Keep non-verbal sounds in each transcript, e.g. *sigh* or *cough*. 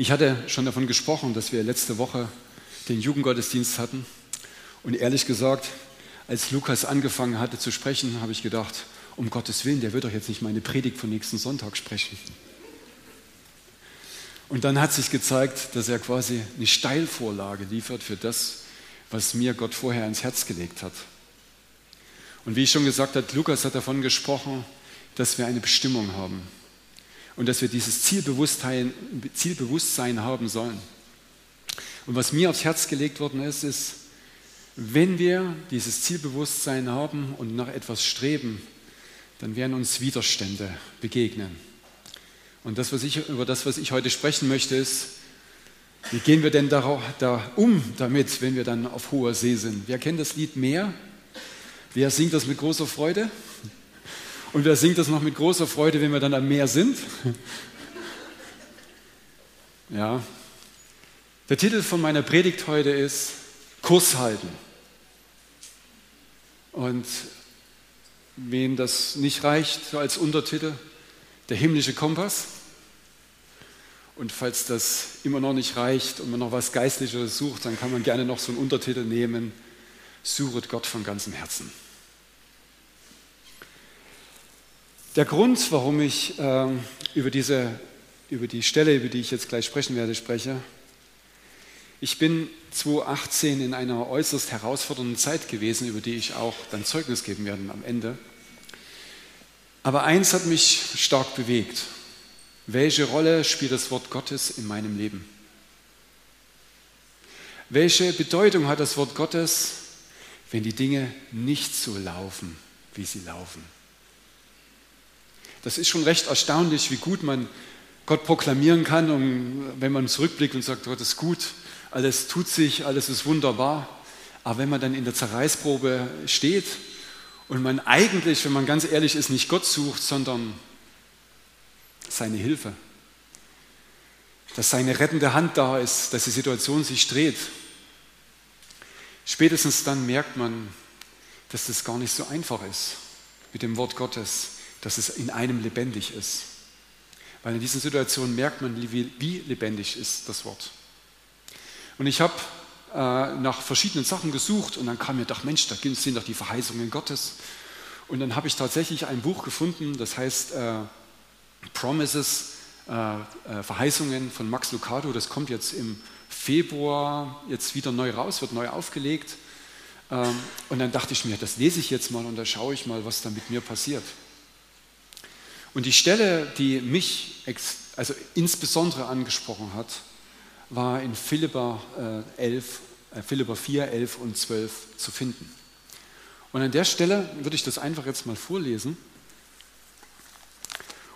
Ich hatte schon davon gesprochen, dass wir letzte Woche den Jugendgottesdienst hatten. Und ehrlich gesagt, als Lukas angefangen hatte zu sprechen, habe ich gedacht, um Gottes Willen, der wird doch jetzt nicht meine Predigt von nächsten Sonntag sprechen. Und dann hat sich gezeigt, dass er quasi eine Steilvorlage liefert für das, was mir Gott vorher ins Herz gelegt hat. Und wie ich schon gesagt habe, Lukas hat davon gesprochen, dass wir eine Bestimmung haben und dass wir dieses Zielbewusstsein, Zielbewusstsein haben sollen. Und was mir aufs Herz gelegt worden ist, ist, wenn wir dieses Zielbewusstsein haben und nach etwas streben, dann werden uns Widerstände begegnen. Und das, was ich, über das, was ich heute sprechen möchte, ist, wie gehen wir denn da, da um damit, wenn wir dann auf hoher See sind? Wer kennt das Lied Meer? Wer singt das mit großer Freude? Und wer singt das noch mit großer Freude, wenn wir dann am Meer sind? Ja. Der Titel von meiner Predigt heute ist Kurs halten. Und wen das nicht reicht, so als Untertitel, der himmlische Kompass. Und falls das immer noch nicht reicht und man noch was Geistliches sucht, dann kann man gerne noch so einen Untertitel nehmen, Suchet Gott von ganzem Herzen. Der Grund, warum ich äh, über, diese, über die Stelle, über die ich jetzt gleich sprechen werde, spreche, ich bin 2018 in einer äußerst herausfordernden Zeit gewesen, über die ich auch dann Zeugnis geben werde am Ende. Aber eins hat mich stark bewegt. Welche Rolle spielt das Wort Gottes in meinem Leben? Welche Bedeutung hat das Wort Gottes, wenn die Dinge nicht so laufen, wie sie laufen? Das ist schon recht erstaunlich, wie gut man Gott proklamieren kann, und wenn man zurückblickt und sagt, Gott ist gut, alles tut sich, alles ist wunderbar. Aber wenn man dann in der Zerreißprobe steht und man eigentlich, wenn man ganz ehrlich ist, nicht Gott sucht, sondern seine Hilfe, dass seine rettende Hand da ist, dass die Situation sich dreht, spätestens dann merkt man, dass das gar nicht so einfach ist mit dem Wort Gottes, dass es in einem lebendig ist. Weil in diesen Situationen merkt man, wie, lebendig ist das Wort. Und ich habe äh, nach verschiedenen Sachen gesucht und dann kam mir doch, Mensch, da sind doch die Verheißungen Gottes. Und dann habe ich tatsächlich ein Buch gefunden, das heißt äh, Promises, äh, äh, Verheißungen von Max Lucado. Das kommt jetzt im Februar jetzt wieder neu raus, wird neu aufgelegt. Ähm, und dann dachte ich mir, das lese ich jetzt mal und da schaue ich mal, was da mit mir passiert. Und die Stelle, die mich also insbesondere angesprochen hat, war in Philippa, 11, äh, Philippa 4, 11 und 12 zu finden. Und an der Stelle würde ich das einfach jetzt mal vorlesen.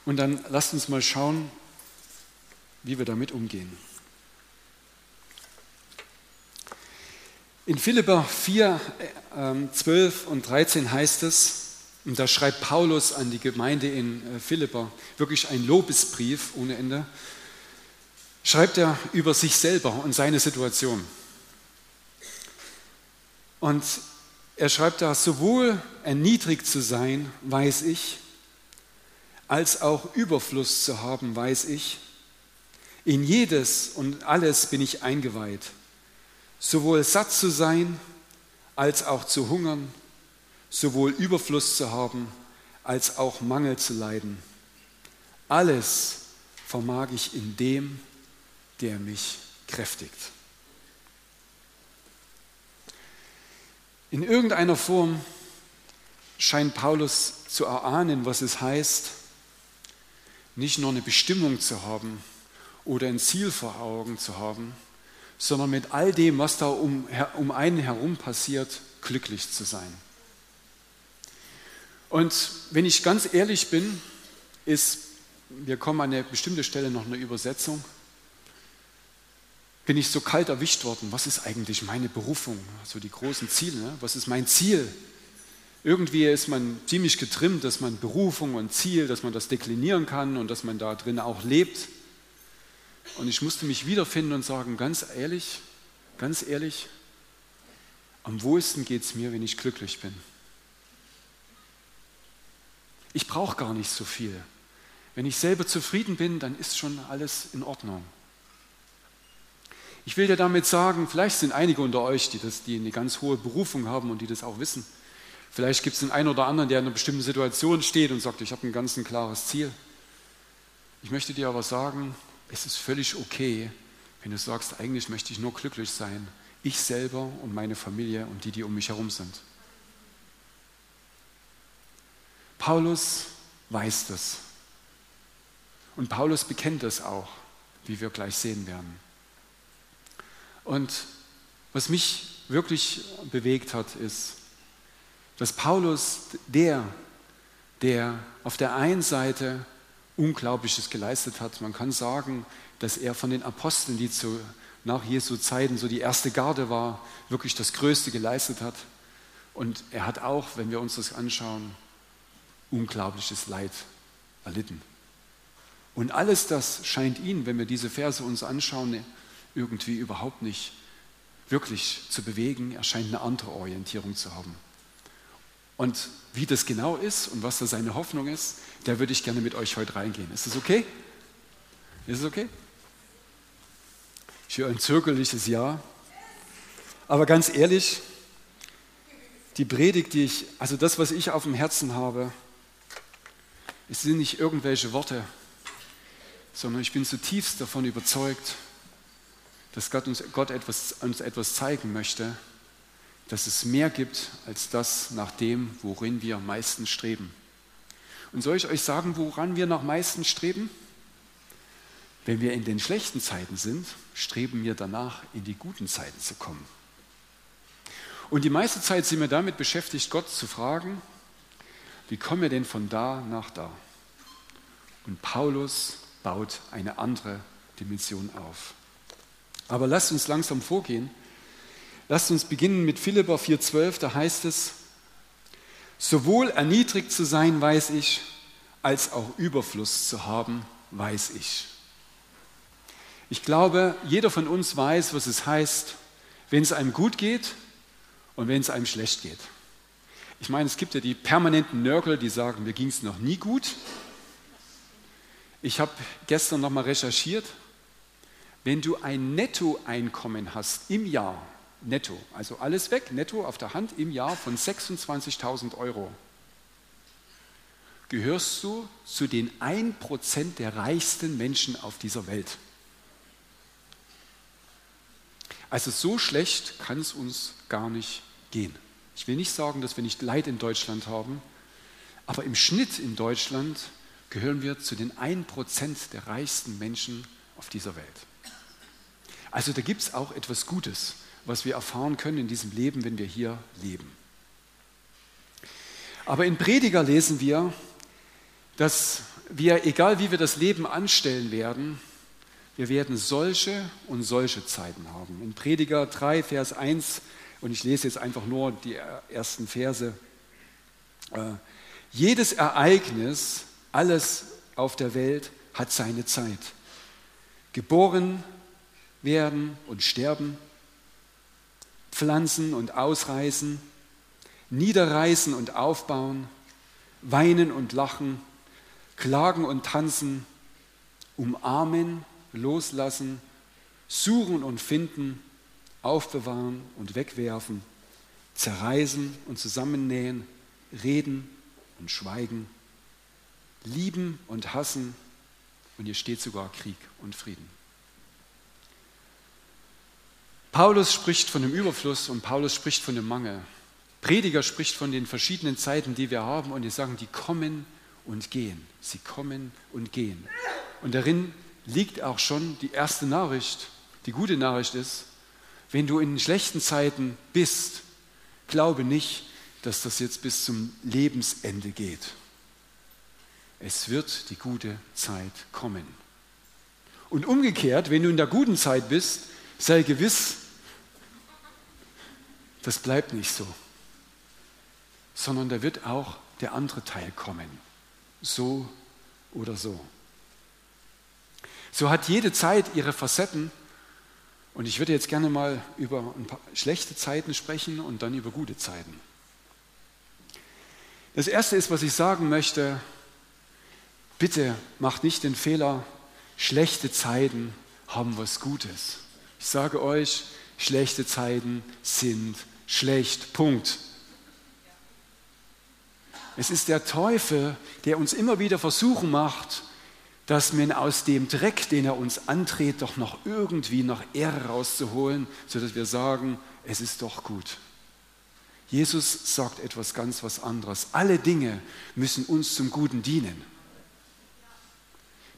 Und dann lasst uns mal schauen, wie wir damit umgehen. In Philippa 4, 12 äh, und 13 heißt es, und da schreibt Paulus an die Gemeinde in äh, Philippa wirklich ein Lobesbrief ohne Ende schreibt er über sich selber und seine Situation. Und er schreibt da, sowohl erniedrigt zu sein, weiß ich, als auch Überfluss zu haben, weiß ich. In jedes und alles bin ich eingeweiht, sowohl satt zu sein, als auch zu hungern, sowohl Überfluss zu haben, als auch Mangel zu leiden. Alles vermag ich in dem, der mich kräftigt. In irgendeiner Form scheint Paulus zu erahnen, was es heißt, nicht nur eine Bestimmung zu haben oder ein Ziel vor Augen zu haben, sondern mit all dem, was da um, um einen herum passiert, glücklich zu sein. Und wenn ich ganz ehrlich bin, ist, wir kommen an eine bestimmte Stelle noch eine Übersetzung, bin ich so kalt erwischt worden. Was ist eigentlich meine Berufung? So die großen Ziele. Ne? Was ist mein Ziel? Irgendwie ist man ziemlich getrimmt, dass man Berufung und Ziel, dass man das deklinieren kann und dass man da drin auch lebt. Und ich musste mich wiederfinden und sagen, ganz ehrlich, ganz ehrlich, am wohlsten geht es mir, wenn ich glücklich bin. Ich brauche gar nicht so viel. Wenn ich selber zufrieden bin, dann ist schon alles in Ordnung. Ich will dir damit sagen, vielleicht sind einige unter euch, die, das, die eine ganz hohe Berufung haben und die das auch wissen. Vielleicht gibt es den einen oder anderen, der in einer bestimmten Situation steht und sagt, ich habe ein ganz ein klares Ziel. Ich möchte dir aber sagen, es ist völlig okay, wenn du sagst, eigentlich möchte ich nur glücklich sein. Ich selber und meine Familie und die, die um mich herum sind. Paulus weiß das. Und Paulus bekennt es auch, wie wir gleich sehen werden. Und was mich wirklich bewegt hat, ist, dass Paulus der, der auf der einen Seite Unglaubliches geleistet hat, man kann sagen, dass er von den Aposteln, die zu, nach Jesu Zeiten so die erste Garde war, wirklich das Größte geleistet hat. Und er hat auch, wenn wir uns das anschauen, unglaubliches Leid erlitten. Und alles das scheint ihn, wenn wir diese Verse uns anschauen, irgendwie überhaupt nicht wirklich zu bewegen. Er scheint eine andere Orientierung zu haben. Und wie das genau ist und was da seine Hoffnung ist, da würde ich gerne mit euch heute reingehen. Ist das okay? Ist es okay? Ich höre ein zögerliches Ja. Aber ganz ehrlich, die Predigt, die ich, also das, was ich auf dem Herzen habe, es sind nicht irgendwelche Worte, sondern ich bin zutiefst davon überzeugt, dass Gott uns, Gott etwas, uns etwas zeigen möchte, dass es mehr gibt als das nach dem, worin wir am meisten streben. Und soll ich euch sagen, woran wir noch meisten streben? Wenn wir in den schlechten Zeiten sind, streben wir danach, in die guten Zeiten zu kommen. Und die meiste Zeit sind wir damit beschäftigt, Gott zu fragen, wie kommen wir denn von da nach da? Und Paulus baut eine andere Dimension auf. Aber lasst uns langsam vorgehen. Lasst uns beginnen mit Philippa 4,12, da heißt es, sowohl erniedrigt zu sein, weiß ich, als auch Überfluss zu haben, weiß ich. Ich glaube, jeder von uns weiß, was es heißt, wenn es einem gut geht und wenn es einem schlecht geht. Ich meine, es gibt ja die permanenten Nörgel, die sagen, mir ging es noch nie gut. Ich habe gestern nochmal recherchiert wenn du ein Nettoeinkommen hast im Jahr, netto, also alles weg, netto auf der Hand im Jahr von 26.000 Euro, gehörst du zu den 1% der reichsten Menschen auf dieser Welt. Also so schlecht kann es uns gar nicht gehen. Ich will nicht sagen, dass wir nicht Leid in Deutschland haben, aber im Schnitt in Deutschland gehören wir zu den 1% der reichsten Menschen auf dieser Welt. Also da gibt es auch etwas Gutes, was wir erfahren können in diesem Leben, wenn wir hier leben. Aber in Prediger lesen wir, dass wir, egal wie wir das Leben anstellen werden, wir werden solche und solche Zeiten haben. In Prediger 3, Vers 1, und ich lese jetzt einfach nur die ersten Verse, äh, jedes Ereignis, alles auf der Welt hat seine Zeit. Geboren werden und sterben, pflanzen und ausreißen, niederreißen und aufbauen, weinen und lachen, klagen und tanzen, umarmen, loslassen, suchen und finden, aufbewahren und wegwerfen, zerreißen und zusammennähen, reden und schweigen, lieben und hassen und hier steht sogar Krieg und Frieden. Paulus spricht von dem Überfluss und Paulus spricht von dem Mangel. Prediger spricht von den verschiedenen Zeiten, die wir haben und die sagen, die kommen und gehen. Sie kommen und gehen. Und darin liegt auch schon die erste Nachricht. Die gute Nachricht ist, wenn du in schlechten Zeiten bist, glaube nicht, dass das jetzt bis zum Lebensende geht. Es wird die gute Zeit kommen. Und umgekehrt, wenn du in der guten Zeit bist, sei gewiss, das bleibt nicht so, sondern da wird auch der andere Teil kommen, so oder so. So hat jede Zeit ihre Facetten und ich würde jetzt gerne mal über ein paar schlechte Zeiten sprechen und dann über gute Zeiten. Das Erste ist, was ich sagen möchte, bitte macht nicht den Fehler, schlechte Zeiten haben was Gutes. Ich sage euch, schlechte Zeiten sind schlecht. Punkt. Es ist der Teufel, der uns immer wieder versuchen macht, dass man aus dem Dreck, den er uns andreht, doch noch irgendwie noch Ehre rauszuholen, sodass wir sagen, es ist doch gut. Jesus sagt etwas ganz was anderes. Alle Dinge müssen uns zum Guten dienen.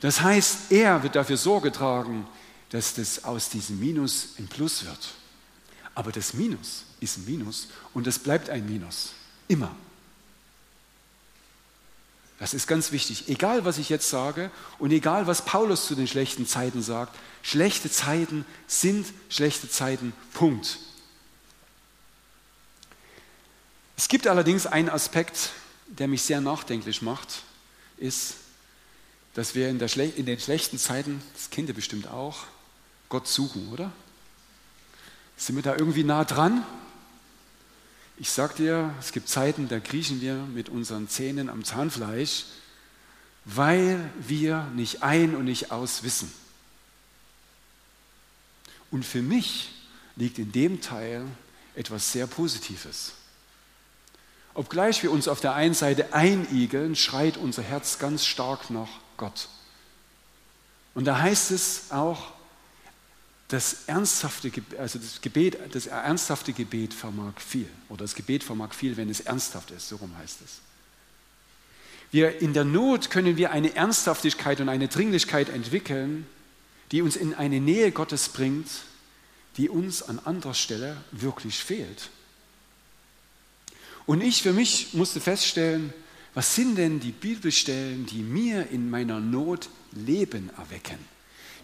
Das heißt, er wird dafür Sorge tragen, dass das aus diesem Minus ein Plus wird. Aber das Minus ist ein Minus und es bleibt ein Minus. Immer. Das ist ganz wichtig. Egal, was ich jetzt sage und egal, was Paulus zu den schlechten Zeiten sagt, schlechte Zeiten sind schlechte Zeiten. Punkt. Es gibt allerdings einen Aspekt, der mich sehr nachdenklich macht, ist, dass wir in, in, den schlechten Zeiten, das kennt ihr bestimmt auch, Gott suchen, oder? Sind wir da irgendwie nah dran? Ich sag dir, es gibt Zeiten, da kriechen wir mit unseren Zähnen am Zahnfleisch, weil wir nicht ein und nicht aus wissen. Und für mich liegt in dem Teil etwas sehr Positives. Obgleich wir uns auf der einen Seite einigeln, schreit unser Herz ganz stark nach Gott. Und da heißt es auch, das ernsthafte, also das Gebet, das ernsthafte Gebet vermag viel. Oder das Gebet vermag viel, wenn es ernsthaft ist, so rum heißt es. Wir, in der Not können wir eine Ernsthaftigkeit und eine Dringlichkeit entwickeln, die uns in eine Nähe Gottes bringt, die uns an anderer Stelle wirklich fehlt. Und ich für mich musste feststellen, was sind denn die Bibelstellen, die mir in meiner Not Leben erwecken?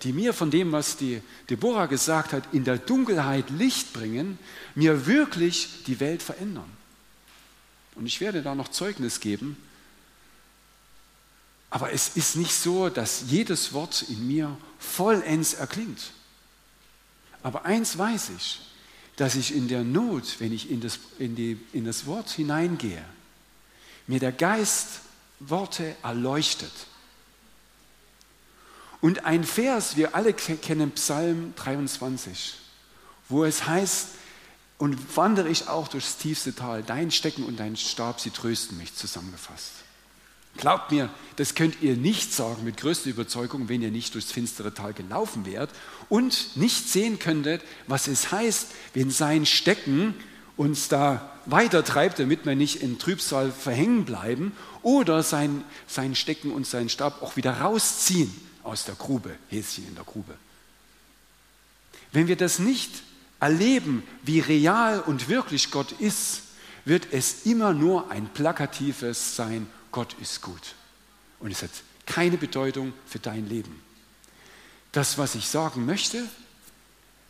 Die mir von dem, was die Deborah gesagt hat, in der Dunkelheit Licht bringen, mir wirklich die Welt verändern. Und ich werde da noch Zeugnis geben. Aber es ist nicht so, dass jedes Wort in mir vollends erklingt. Aber eins weiß ich, dass ich in der Not, wenn ich in das, in die, in das Wort hineingehe, mir der Geist Worte erleuchtet und ein Vers, wir alle kennen Psalm 23, wo es heißt, und wandere ich auch durchs tiefste Tal, dein Stecken und dein Stab, sie trösten mich, zusammengefasst. Glaubt mir, das könnt ihr nicht sagen mit größter Überzeugung, wenn ihr nicht durchs finstere Tal gelaufen wärt und nicht sehen könntet, was es heißt, wenn sein Stecken uns da weitertreibt, damit wir nicht in Trübsal verhängen bleiben, oder sein, sein Stecken und sein Stab auch wieder rausziehen aus der Grube, Häschen in der Grube. Wenn wir das nicht erleben, wie real und wirklich Gott ist, wird es immer nur ein plakatives sein, Gott ist gut. Und es hat keine Bedeutung für dein Leben. Das, was ich sagen möchte,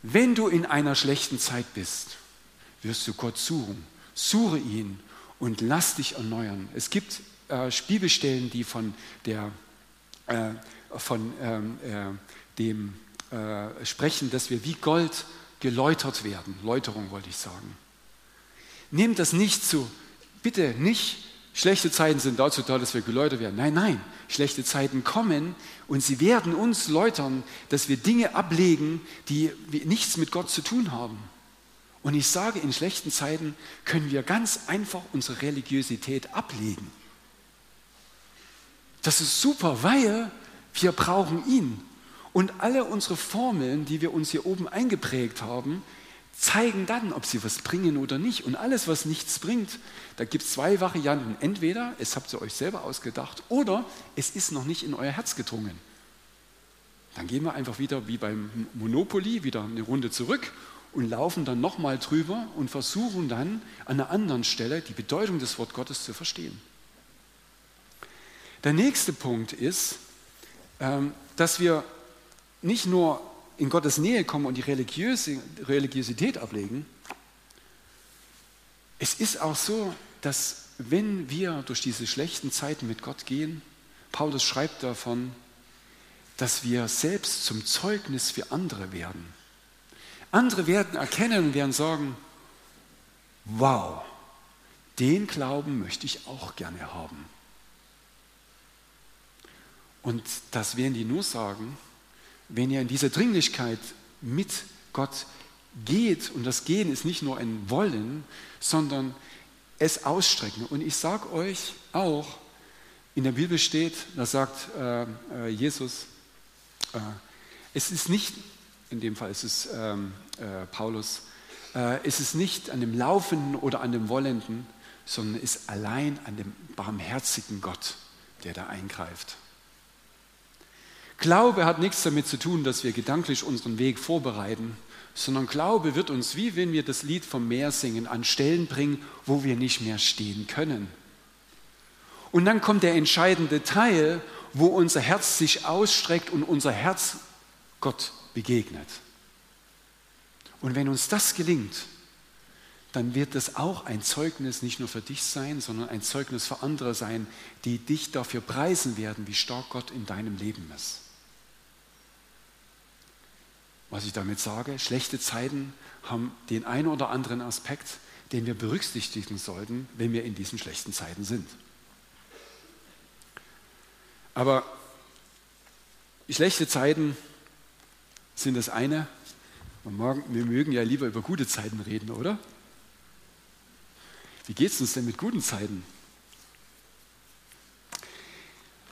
wenn du in einer schlechten Zeit bist, wirst du Gott suchen. Suche ihn und lass dich erneuern. Es gibt äh, Bibelstellen, die von der äh, von ähm, äh, dem äh, sprechen, dass wir wie Gold geläutert werden. Läuterung wollte ich sagen. Nehmt das nicht zu, bitte nicht, schlechte Zeiten sind dazu da, dass wir geläutert werden. Nein, nein, schlechte Zeiten kommen und sie werden uns läutern, dass wir Dinge ablegen, die nichts mit Gott zu tun haben. Und ich sage, in schlechten Zeiten können wir ganz einfach unsere Religiosität ablegen. Das ist super, weil wir brauchen ihn. Und alle unsere Formeln, die wir uns hier oben eingeprägt haben, zeigen dann, ob sie was bringen oder nicht. Und alles, was nichts bringt, da gibt es zwei Varianten. Entweder es habt ihr euch selber ausgedacht oder es ist noch nicht in euer Herz gedrungen. Dann gehen wir einfach wieder wie beim Monopoly wieder eine Runde zurück und laufen dann nochmal drüber und versuchen dann an einer anderen Stelle die Bedeutung des Wort Gottes zu verstehen. Der nächste Punkt ist, dass wir nicht nur in Gottes Nähe kommen und die Religiosität ablegen, es ist auch so, dass wenn wir durch diese schlechten Zeiten mit Gott gehen, Paulus schreibt davon, dass wir selbst zum Zeugnis für andere werden. Andere werden erkennen und werden sagen, wow, den Glauben möchte ich auch gerne haben. Und das werden die nur sagen, wenn ihr in dieser Dringlichkeit mit Gott geht. Und das Gehen ist nicht nur ein Wollen, sondern es ausstrecken. Und ich sage euch auch, in der Bibel steht, da sagt äh, äh, Jesus, äh, es ist nicht, in dem Fall ist es ähm, äh, Paulus, äh, es ist nicht an dem Laufenden oder an dem Wollenden, sondern ist allein an dem barmherzigen Gott, der da eingreift. Glaube hat nichts damit zu tun, dass wir gedanklich unseren Weg vorbereiten, sondern Glaube wird uns, wie wenn wir das Lied vom Meer singen, an Stellen bringen, wo wir nicht mehr stehen können. Und dann kommt der entscheidende Teil, wo unser Herz sich ausstreckt und unser Herz Gott begegnet. Und wenn uns das gelingt, dann wird das auch ein Zeugnis nicht nur für dich sein, sondern ein Zeugnis für andere sein, die dich dafür preisen werden, wie stark Gott in deinem Leben ist. Was ich damit sage, schlechte Zeiten haben den einen oder anderen Aspekt, den wir berücksichtigen sollten, wenn wir in diesen schlechten Zeiten sind. Aber schlechte Zeiten sind das eine. Wir mögen ja lieber über gute Zeiten reden, oder? Wie geht es uns denn mit guten Zeiten?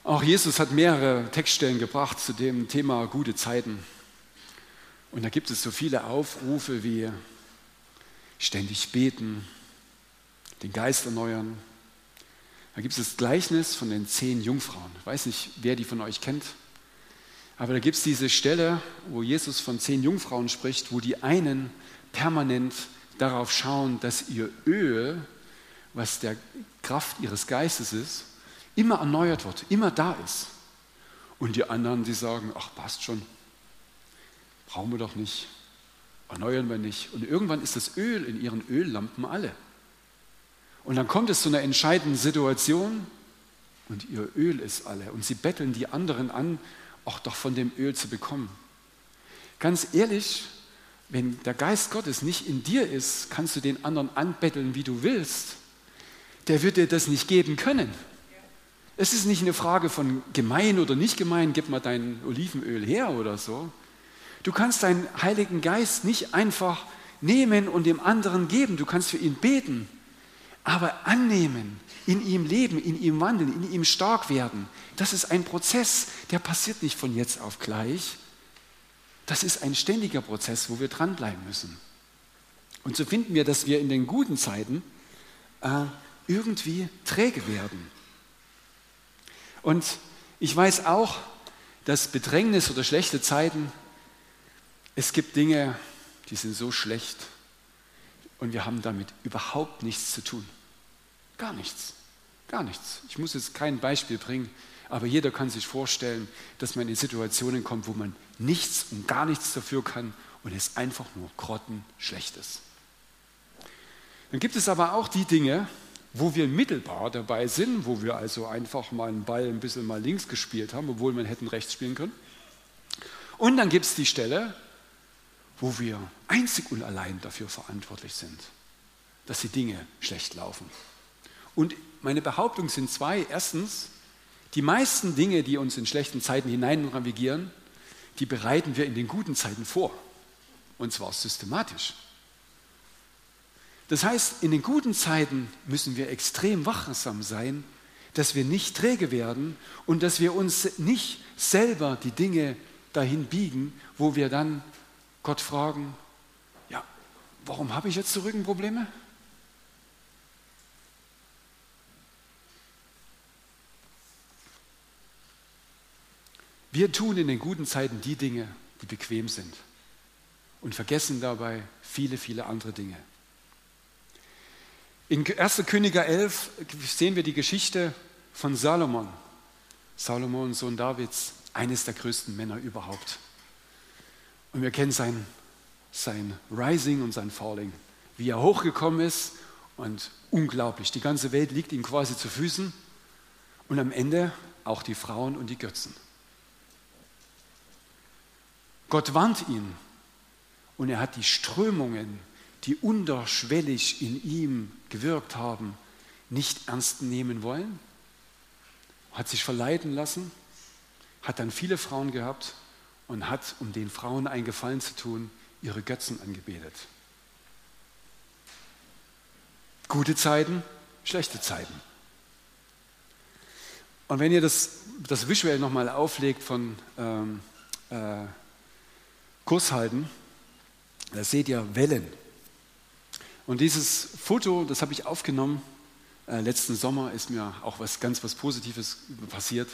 Auch Jesus hat mehrere Textstellen gebracht zu dem Thema gute Zeiten. Und da gibt es so viele Aufrufe wie ständig beten, den Geist erneuern. Da gibt es das Gleichnis von den zehn Jungfrauen. Ich weiß nicht, wer die von euch kennt. Aber da gibt es diese Stelle, wo Jesus von zehn Jungfrauen spricht, wo die einen permanent darauf schauen, dass ihr Öl, was der Kraft ihres Geistes ist, immer erneuert wird, immer da ist. Und die anderen, die sagen, ach passt schon, brauchen wir doch nicht, erneuern wir nicht. Und irgendwann ist das Öl in ihren Öllampen alle. Und dann kommt es zu einer entscheidenden Situation und ihr Öl ist alle. Und sie betteln die anderen an, auch doch von dem Öl zu bekommen. Ganz ehrlich, wenn der Geist Gottes nicht in dir ist, kannst du den anderen anbetteln, wie du willst. Der wird dir das nicht geben können. Es ist nicht eine Frage von gemein oder nicht gemein, gib mal dein Olivenöl her oder so. Du kannst deinen Heiligen Geist nicht einfach nehmen und dem anderen geben. Du kannst für ihn beten, aber annehmen, in ihm leben, in ihm wandeln, in ihm stark werden. Das ist ein Prozess, der passiert nicht von jetzt auf gleich. Das ist ein ständiger Prozess, wo wir dranbleiben müssen. Und so finden wir, dass wir in den guten Zeiten äh, irgendwie träge werden. Und ich weiß auch, dass Bedrängnis oder schlechte Zeiten es gibt Dinge, die sind so schlecht und wir haben damit überhaupt nichts zu tun. Gar nichts. Gar nichts. Ich muss jetzt kein Beispiel bringen, aber jeder kann sich vorstellen, dass man in Situationen kommt, wo man nichts und gar nichts dafür kann und es einfach nur grottenschlecht ist. Dann gibt es aber auch die Dinge, wo wir mittelbar dabei sind, wo wir also einfach mal einen Ball ein bisschen mal links gespielt haben, obwohl man hätten rechts spielen können. Und dann gibt es die Stelle, wo wir einzig und allein dafür verantwortlich sind, dass die Dinge schlecht laufen. Und meine Behauptungen sind zwei. Erstens, die meisten Dinge, die uns in schlechten Zeiten hinein navigieren, die bereiten wir in den guten Zeiten vor. Und zwar systematisch. Das heißt, in den guten Zeiten müssen wir extrem wachsam sein, dass wir nicht träge werden und dass wir uns nicht selber die Dinge dahin biegen, wo wir dann Gott fragen, ja, warum habe ich jetzt so Rückenprobleme? Wir tun in den guten Zeiten die Dinge, die bequem sind und vergessen dabei viele, viele andere Dinge. In 1. Könige 11 sehen wir die Geschichte von Salomon. Salomon, Sohn Davids, eines der größten Männer überhaupt. Und wir kennen sein, sein Rising und sein Falling, wie er hochgekommen ist und unglaublich. Die ganze Welt liegt ihm quasi zu Füßen. Und am Ende auch die Frauen und die Götzen. Gott warnt ihn. Und er hat die Strömungen, die unterschwellig in ihm gewirkt haben, nicht ernst nehmen wollen, hat sich verleiten lassen, hat dann viele Frauen gehabt und hat, um den Frauen einen Gefallen zu tun, ihre Götzen angebetet. Gute Zeiten, schlechte Zeiten. Und wenn ihr das, das visuell nochmal auflegt von ähm, äh, Kurshalten, da seht ihr Wellen. Und dieses Foto, das habe ich aufgenommen, äh, letzten Sommer ist mir auch was ganz was Positives passiert.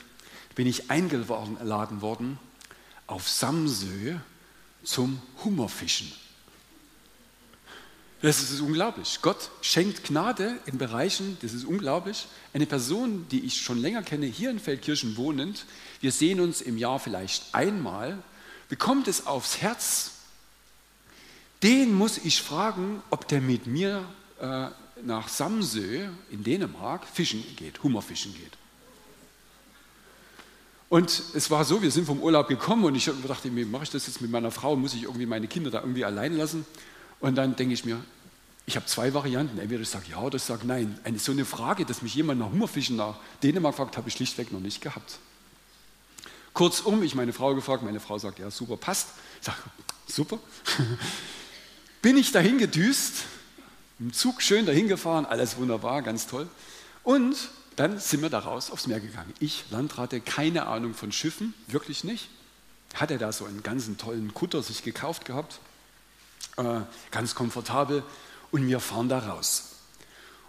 Bin ich eingeladen worden auf Samsö zum Hummerfischen. Das ist unglaublich. Gott schenkt Gnade in Bereichen, das ist unglaublich. Eine Person, die ich schon länger kenne, hier in Feldkirchen wohnend, wir sehen uns im Jahr vielleicht einmal, bekommt es aufs Herz, den muss ich fragen, ob der mit mir äh, nach Samsö in Dänemark fischen geht, Hummerfischen geht. Und es war so, wir sind vom Urlaub gekommen und ich dachte mir, mache ich das jetzt mit meiner Frau, muss ich irgendwie meine Kinder da irgendwie allein lassen? Und dann denke ich mir, ich habe zwei Varianten. Entweder ich sage ja oder ich sage nein. Eine, so eine Frage, dass mich jemand nach Hummerfischen nach Dänemark fragt, habe ich schlichtweg noch nicht gehabt. Kurzum, ich meine Frau gefragt, meine Frau sagt, ja super, passt. Ich sage, super. *laughs* Bin ich dahin gedüst, im Zug schön dahin gefahren, alles wunderbar, ganz toll. Und dann sind wir da raus aufs Meer gegangen. Ich, Landrate, keine Ahnung von Schiffen, wirklich nicht. Hatte da so einen ganzen tollen Kutter sich gekauft gehabt, äh, ganz komfortabel und wir fahren da raus.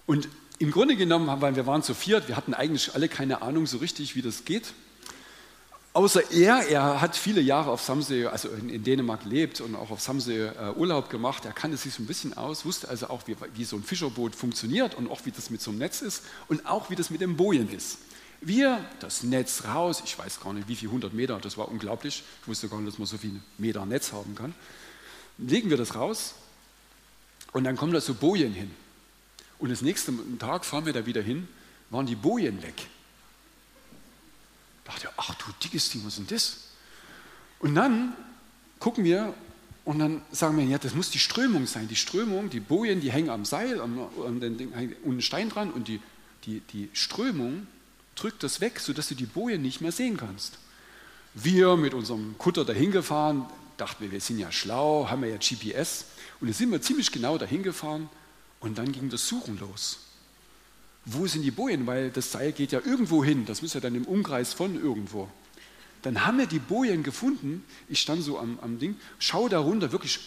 Und im Grunde genommen, weil wir waren zu viert, wir hatten eigentlich alle keine Ahnung so richtig, wie das geht. Außer er, er hat viele Jahre auf Samsee, also in, in Dänemark lebt und auch auf Samsee äh, Urlaub gemacht. Er kannte sich so ein bisschen aus, wusste also auch, wie, wie, so ein Fischerboot funktioniert und auch wie das mit so einem Netz ist und auch wie das mit dem Bojen ist. Wir, das Netz raus, ich weiß gar nicht, wie viele hundert Meter, das war unglaublich. Ich wusste gar nicht, dass man so viele Meter Netz haben kann. Legen wir das raus und dann kommen da so Bojen hin. Und das nächste Tag fahren wir da wieder hin, waren die Bojen weg dachte, ach du dickes Ding, was ist denn das? Und dann gucken wir und dann sagen wir, ja, das muss die Strömung sein. Die Strömung, die Bojen, die hängen am Seil, am, am den, und ein Stein dran und die, die, die Strömung drückt das weg, sodass du die Bojen nicht mehr sehen kannst. Wir mit unserem Kutter dahin gefahren, dachten wir, wir sind ja schlau, haben wir ja GPS. Und dann sind wir ziemlich genau dahin gefahren und dann ging das Suchen los wo sind die Bojen? Weil das Seil geht ja irgendwo hin. Das muss ja dann im Umkreis von irgendwo. Dann haben wir die Bojen gefunden. Ich stand so am, am Ding, schau da runter, wirklich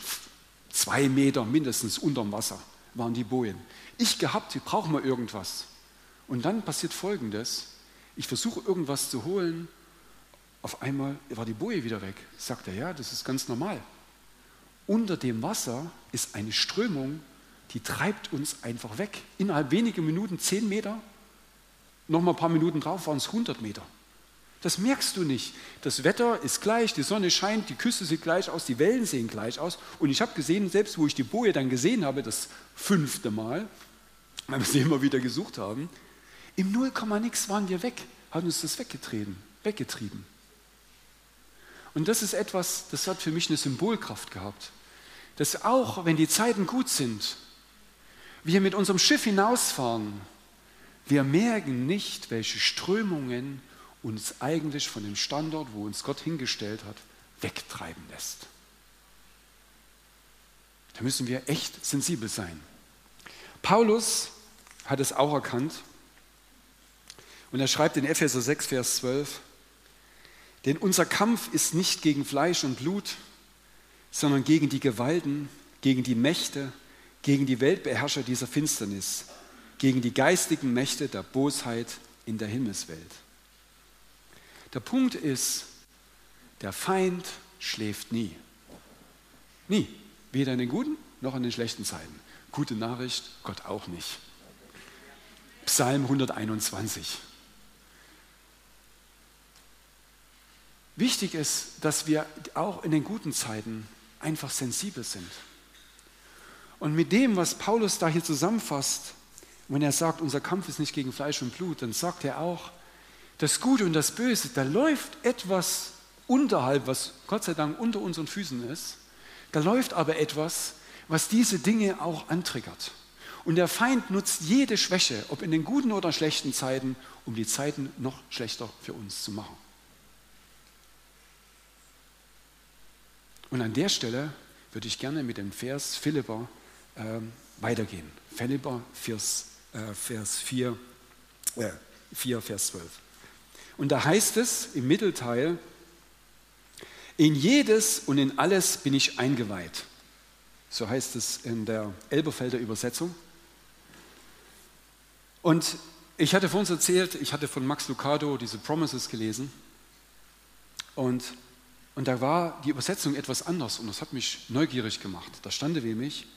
zwei Meter mindestens unterm Wasser waren die Bojen. Ich gehabt, wir brauchen mal irgendwas. Und dann passiert Folgendes. Ich versuche irgendwas zu holen. Auf einmal war die Boje wieder weg. Sagt er, ja, das ist ganz normal. Unter dem Wasser ist eine Strömung, die treibt uns einfach weg. Innerhalb weniger Minuten 10 Meter, noch mal ein paar Minuten drauf waren es 100 Meter. Das merkst du nicht. Das Wetter ist gleich, die Sonne scheint, die Küste sieht gleich aus, die Wellen sehen gleich aus. Und ich habe gesehen, selbst wo ich die Boje dann gesehen habe, das fünfte Mal, weil wir sie immer wieder gesucht haben, im Nullkomma nix waren wir weg, haben uns das weggetrieben, weggetrieben. Und das ist etwas, das hat für mich eine Symbolkraft gehabt. Dass auch, wenn die Zeiten gut sind, wir mit unserem Schiff hinausfahren, wir merken nicht, welche Strömungen uns eigentlich von dem Standort, wo uns Gott hingestellt hat, wegtreiben lässt. Da müssen wir echt sensibel sein. Paulus hat es auch erkannt und er schreibt in Epheser 6, Vers 12, denn unser Kampf ist nicht gegen Fleisch und Blut, sondern gegen die Gewalten, gegen die Mächte, gegen die Weltbeherrscher dieser Finsternis, gegen die geistigen Mächte der Bosheit in der Himmelswelt. Der Punkt ist, der Feind schläft nie. Nie. Weder in den guten noch in den schlechten Zeiten. Gute Nachricht, Gott auch nicht. Psalm 121. Wichtig ist, dass wir auch in den guten Zeiten einfach sensibel sind. Und mit dem, was Paulus da hier zusammenfasst, wenn er sagt, unser Kampf ist nicht gegen Fleisch und Blut, dann sagt er auch, das Gute und das Böse, da läuft etwas unterhalb, was Gott sei Dank unter unseren Füßen ist. Da läuft aber etwas, was diese Dinge auch antriggert. Und der Feind nutzt jede Schwäche, ob in den guten oder schlechten Zeiten, um die Zeiten noch schlechter für uns zu machen. Und an der Stelle würde ich gerne mit dem Vers Philipper ähm, weitergehen. Philipper Vers, äh, Vers 4, äh, 4, Vers 12. Und da heißt es im Mittelteil, in jedes und in alles bin ich eingeweiht. So heißt es in der Elberfelder Übersetzung. Und ich hatte vor uns erzählt, ich hatte von Max Lucado diese Promises gelesen. Und, und da war die Übersetzung etwas anders und das hat mich neugierig gemacht. Da stand nämlich,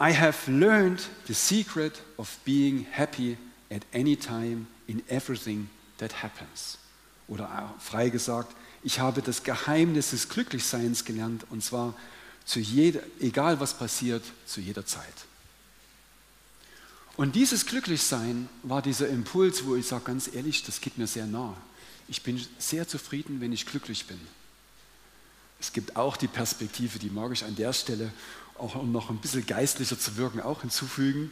I have learned the secret of being happy at any time in everything that happens. Oder frei gesagt, ich habe das Geheimnis des Glücklichseins gelernt und zwar zu jeder, egal was passiert, zu jeder Zeit. Und dieses Glücklichsein war dieser Impuls, wo ich sage ganz ehrlich, das geht mir sehr nah. Ich bin sehr zufrieden, wenn ich glücklich bin. Es gibt auch die Perspektive, die mag ich an der Stelle, auch um noch ein bisschen geistlicher zu wirken, auch hinzufügen.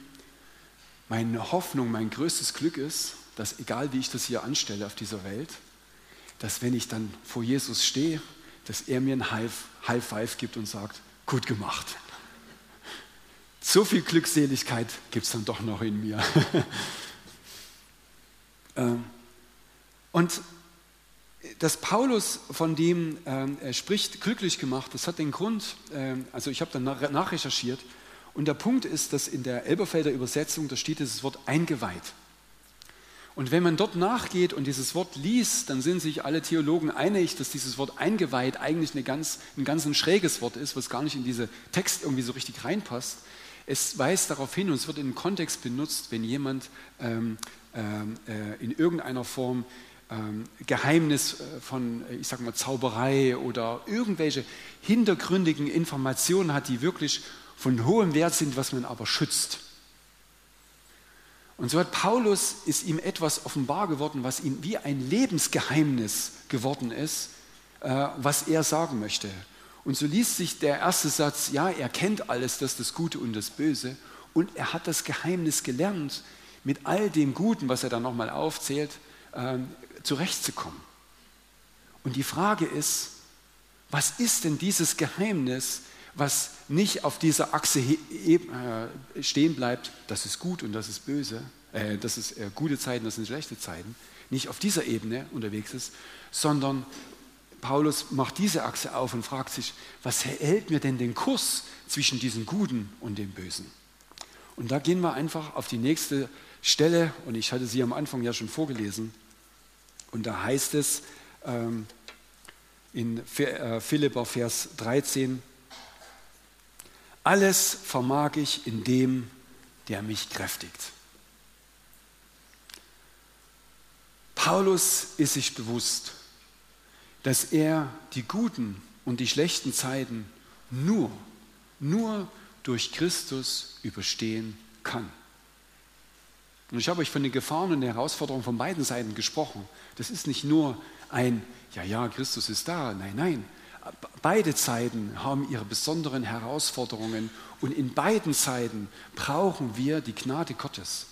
Meine Hoffnung, mein größtes Glück ist, dass egal wie ich das hier anstelle auf dieser Welt, dass wenn ich dann vor Jesus stehe, dass er mir ein High, High Five gibt und sagt, gut gemacht. So viel Glückseligkeit gibt es dann doch noch in mir. *laughs* Ähm, und dass Paulus von dem er spricht, glücklich gemacht, das hat den Grund, ähm, also ich habe dann nachrecherchiert, und der Punkt ist, dass in der Elberfelder Übersetzung, da steht dieses Wort eingeweiht. Und wenn man dort nachgeht und dieses Wort liest, dann sind sich alle Theologen einig, dass dieses Wort eingeweiht eigentlich eine ganz, ein ganz ein schräges Wort ist, was gar nicht in diesen Text irgendwie so richtig reinpasst. Es weist darauf hin und es wird einem Kontext benutzt, wenn jemand ähm, ähm äh, in irgendeiner Form Geheimnis äh, von, ich sag mal, Zauberei oder irgendwelche hintergründigen Informationen hat, die wirklich von hohem Wert sind, was man aber schützt. Und so hat Paulus, ist ihm etwas offenbar geworden, was ihm wie ein Lebensgeheimnis geworden ist, äh, was er sagen möchte. Und so liest sich der erste Satz, ja, er kennt alles, das das Gute und das Böse. Und er hat das Geheimnis gelernt, mit all dem Guten, was er dann nochmal aufzählt, ähm, zurechtzukommen. Und die Frage ist, was ist denn dieses Geheimnis, was nicht auf dieser Achse äh, stehen bleibt, das ist gut und das ist böse, äh, das ist äh, gute Zeiten, das sind schlechte Zeiten, nicht auf dieser Ebene unterwegs ist, sondern Paulus macht diese Achse auf und fragt sich, was hält mir denn den Kurs zwischen diesem Guten und dem Bösen? Und da gehen wir einfach auf die nächste Stelle, und ich hatte sie am Anfang ja schon vorgelesen, und da heißt es ähm, in Philipper Vers 13, alles vermag ich in dem, der mich kräftigt. Paulus ist sich bewusst, dass er die guten und die schlechten Zeiten nur, nur durch Christus überstehen kann. Und ich habe euch von den Gefahren und den Herausforderungen von beiden Seiten gesprochen. Das ist nicht nur ein, ja, ja, Christus ist da. Nein, nein. Beide Zeiten haben ihre besonderen Herausforderungen und in beiden Zeiten brauchen wir die Gnade Gottes.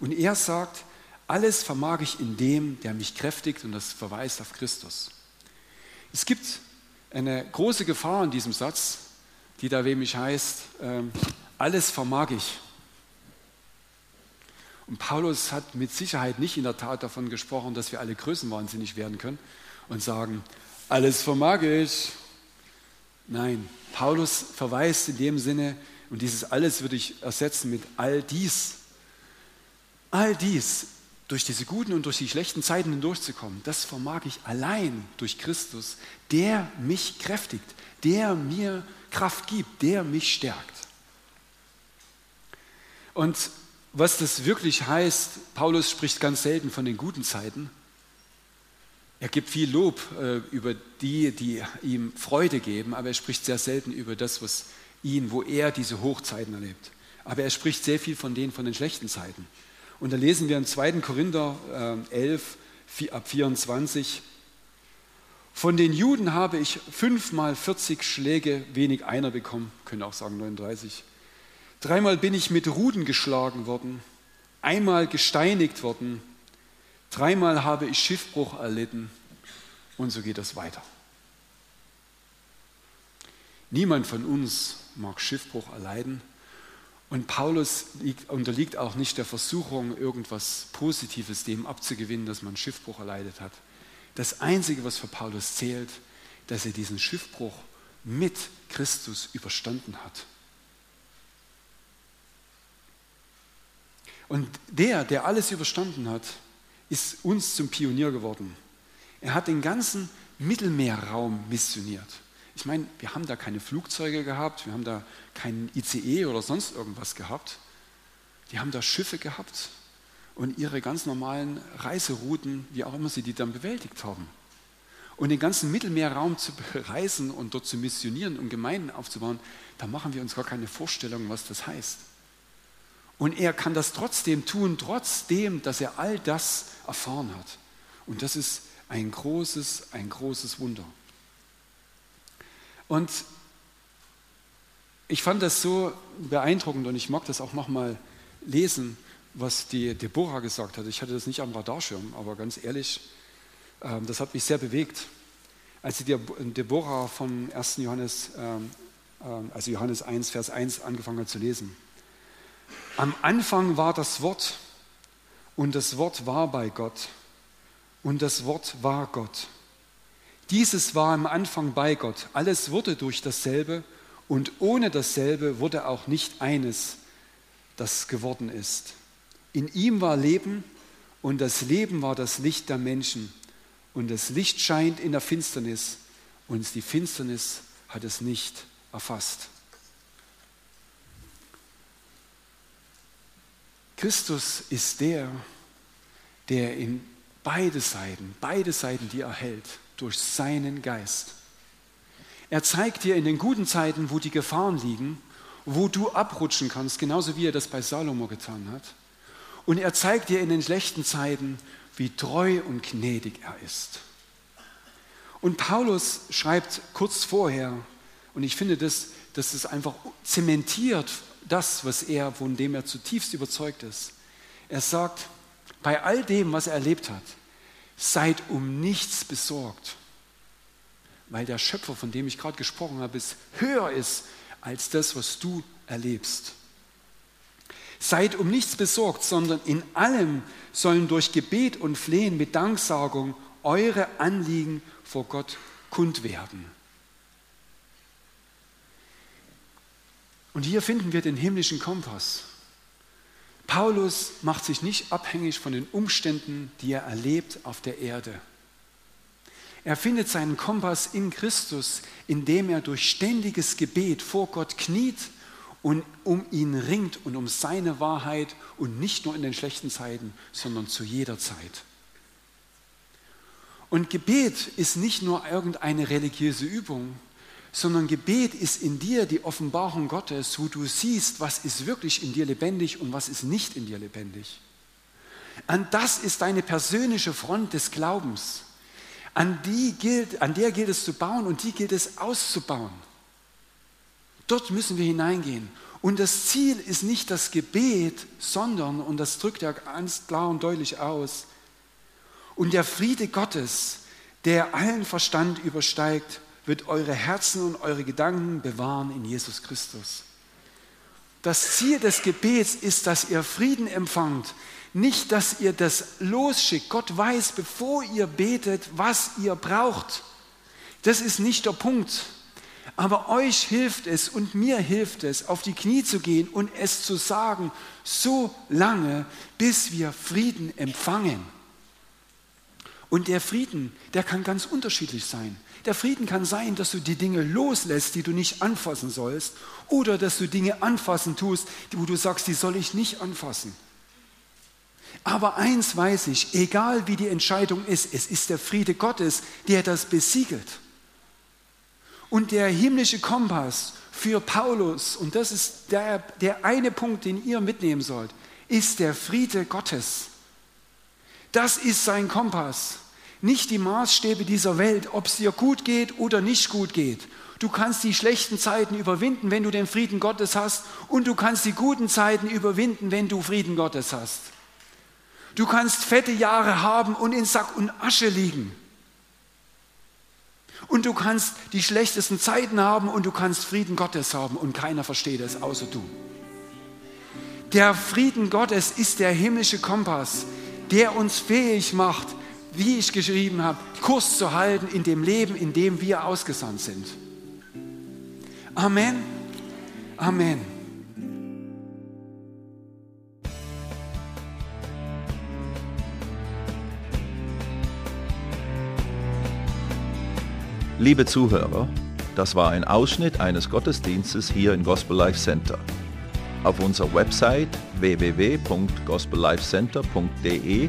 Und er sagt, alles vermag ich in dem, der mich kräftigt und das verweist auf Christus. Es gibt eine große Gefahr in diesem Satz, die da nämlich heißt, äh, alles vermag ich. Und Paulus hat mit Sicherheit nicht in der Tat davon gesprochen, dass wir alle größenwahnsinnig werden können und sagen, alles vermag ich. Nein, Paulus verweist in dem Sinne, und dieses alles würde ich ersetzen mit all dies. All dies, durch diese guten und durch die schlechten Zeiten hindurchzukommen, das vermag ich allein durch Christus, der mich kräftigt, der mir Kraft gibt, der mich stärkt. Und was das wirklich heißt, Paulus spricht ganz selten von den guten Zeiten, er gibt viel Lob äh, über die, die ihm Freude geben, aber er spricht sehr selten über das, was ihn, wo er diese Hochzeiten erlebt. Aber er spricht sehr viel von denen, von den schlechten Zeiten. Und da lesen wir im 2. Korinther äh, 11, 4, ab 24, von den Juden habe ich fünfmal 40 Schläge, wenig einer bekommen, können auch sagen 39. Dreimal bin ich mit Ruden geschlagen worden, einmal gesteinigt worden, Dreimal habe ich Schiffbruch erlitten und so geht es weiter. Niemand von uns mag Schiffbruch erleiden. Und Paulus liegt, unterliegt auch nicht der Versuchung, irgendwas Positives dem abzugewinnen, dass man Schiffbruch erleidet hat. Das Einzige, was für Paulus zählt, dass er diesen Schiffbruch mit Christus überstanden hat. Und der, der alles überstanden hat, ist uns zum Pionier geworden. Er hat den ganzen Mittelmeerraum missioniert. Ich meine, wir haben da keine Flugzeuge gehabt, wir haben da keinen ICE oder sonst irgendwas gehabt. Die haben da Schiffe gehabt und ihre ganz normalen Reiserouten, wie auch immer sie die dann bewältigt haben. Und den ganzen Mittelmeerraum zu bereisen und dort zu missionieren und Gemeinden aufzubauen, da machen wir uns gar keine Vorstellung, was das heißt. Und er kann das trotzdem tun, trotzdem, dass er all das erfahren hat. Und das ist ein großes, ein großes Wunder. Und ich fand das so beeindruckend und ich mag das auch nochmal lesen, was die Deborah gesagt hat. Ich hatte das nicht am Radarschirm, aber ganz ehrlich, ähm, das hat mich sehr bewegt. Als die Deborah von 1. Johannes, ähm, ähm, also Johannes 1, Vers 1 angefangen hat zu lesen. Am Anfang war das Wort und das Wort war bei Gott und das Wort war Gott. Dieses war am Anfang bei Gott. Alles wurde durch dasselbe und ohne dasselbe wurde auch nicht eines, das geworden ist. In ihm war Leben und das Leben war das Licht der Menschen. Und das Licht scheint in der Finsternis und die Finsternis hat es nicht erfasst. Christus ist der, der in beide Seiten, beide Seiten die erhält durch seinen Geist. Er zeigt dir in den guten Zeiten, wo die Gefahren liegen, wo du abrutschen kannst, genauso wie er das bei Salomo getan hat. Und er zeigt dir in den schlechten Zeiten, wie treu und gnädig er ist. Und Paulus schreibt kurz vorher, und ich finde, das, das ist einfach zementiert, das, was er, von dem er zutiefst überzeugt ist. Er sagt, bei all dem, was er erlebt hat, seid um nichts besorgt, weil der Schöpfer, von dem ich gerade gesprochen habe, ist, höher ist als das, was du erlebst. Seid um nichts besorgt, sondern in allem sollen durch Gebet und Flehen mit Danksagung eure Anliegen vor Gott kund werden. Und hier finden wir den himmlischen Kompass. Paulus macht sich nicht abhängig von den Umständen, die er erlebt auf der Erde. Er findet seinen Kompass in Christus, indem er durch ständiges Gebet vor Gott kniet und um ihn ringt und um seine Wahrheit und nicht nur in den schlechten Zeiten, sondern zu jeder Zeit. Und Gebet ist nicht nur irgendeine religiöse Übung, sondern Gebet ist in dir die Offenbarung Gottes, wo du siehst, was ist wirklich in dir lebendig und was ist nicht in dir lebendig. An das ist deine persönliche Front des Glaubens. An, die gilt, an der gilt es zu bauen und die gilt es auszubauen. Dort müssen wir hineingehen. Und das Ziel ist nicht das Gebet, sondern, und das drückt er ganz klar und deutlich aus, und der Friede Gottes, der allen Verstand übersteigt, wird eure Herzen und eure Gedanken bewahren in Jesus Christus. Das Ziel des Gebets ist, dass ihr Frieden empfangt, nicht, dass ihr das losschickt. Gott weiß, bevor ihr betet, was ihr braucht. Das ist nicht der Punkt. Aber euch hilft es und mir hilft es, auf die Knie zu gehen und es zu sagen, so lange, bis wir Frieden empfangen. Und der Frieden, der kann ganz unterschiedlich sein. Der Frieden kann sein, dass du die Dinge loslässt, die du nicht anfassen sollst, oder dass du Dinge anfassen tust, wo du sagst, die soll ich nicht anfassen. Aber eins weiß ich, egal wie die Entscheidung ist, es ist der Friede Gottes, der das besiegelt. Und der himmlische Kompass für Paulus, und das ist der, der eine Punkt, den ihr mitnehmen sollt, ist der Friede Gottes. Das ist sein Kompass nicht die Maßstäbe dieser Welt, ob es dir gut geht oder nicht gut geht. Du kannst die schlechten Zeiten überwinden, wenn du den Frieden Gottes hast, und du kannst die guten Zeiten überwinden, wenn du Frieden Gottes hast. Du kannst fette Jahre haben und in Sack und Asche liegen. Und du kannst die schlechtesten Zeiten haben und du kannst Frieden Gottes haben und keiner versteht es außer du. Der Frieden Gottes ist der himmlische Kompass, der uns fähig macht, wie ich geschrieben habe, Kurs zu halten in dem Leben, in dem wir ausgesandt sind. Amen. Amen. Liebe Zuhörer, das war ein Ausschnitt eines Gottesdienstes hier im Gospel Life Center. Auf unserer Website www.gospellifecenter.de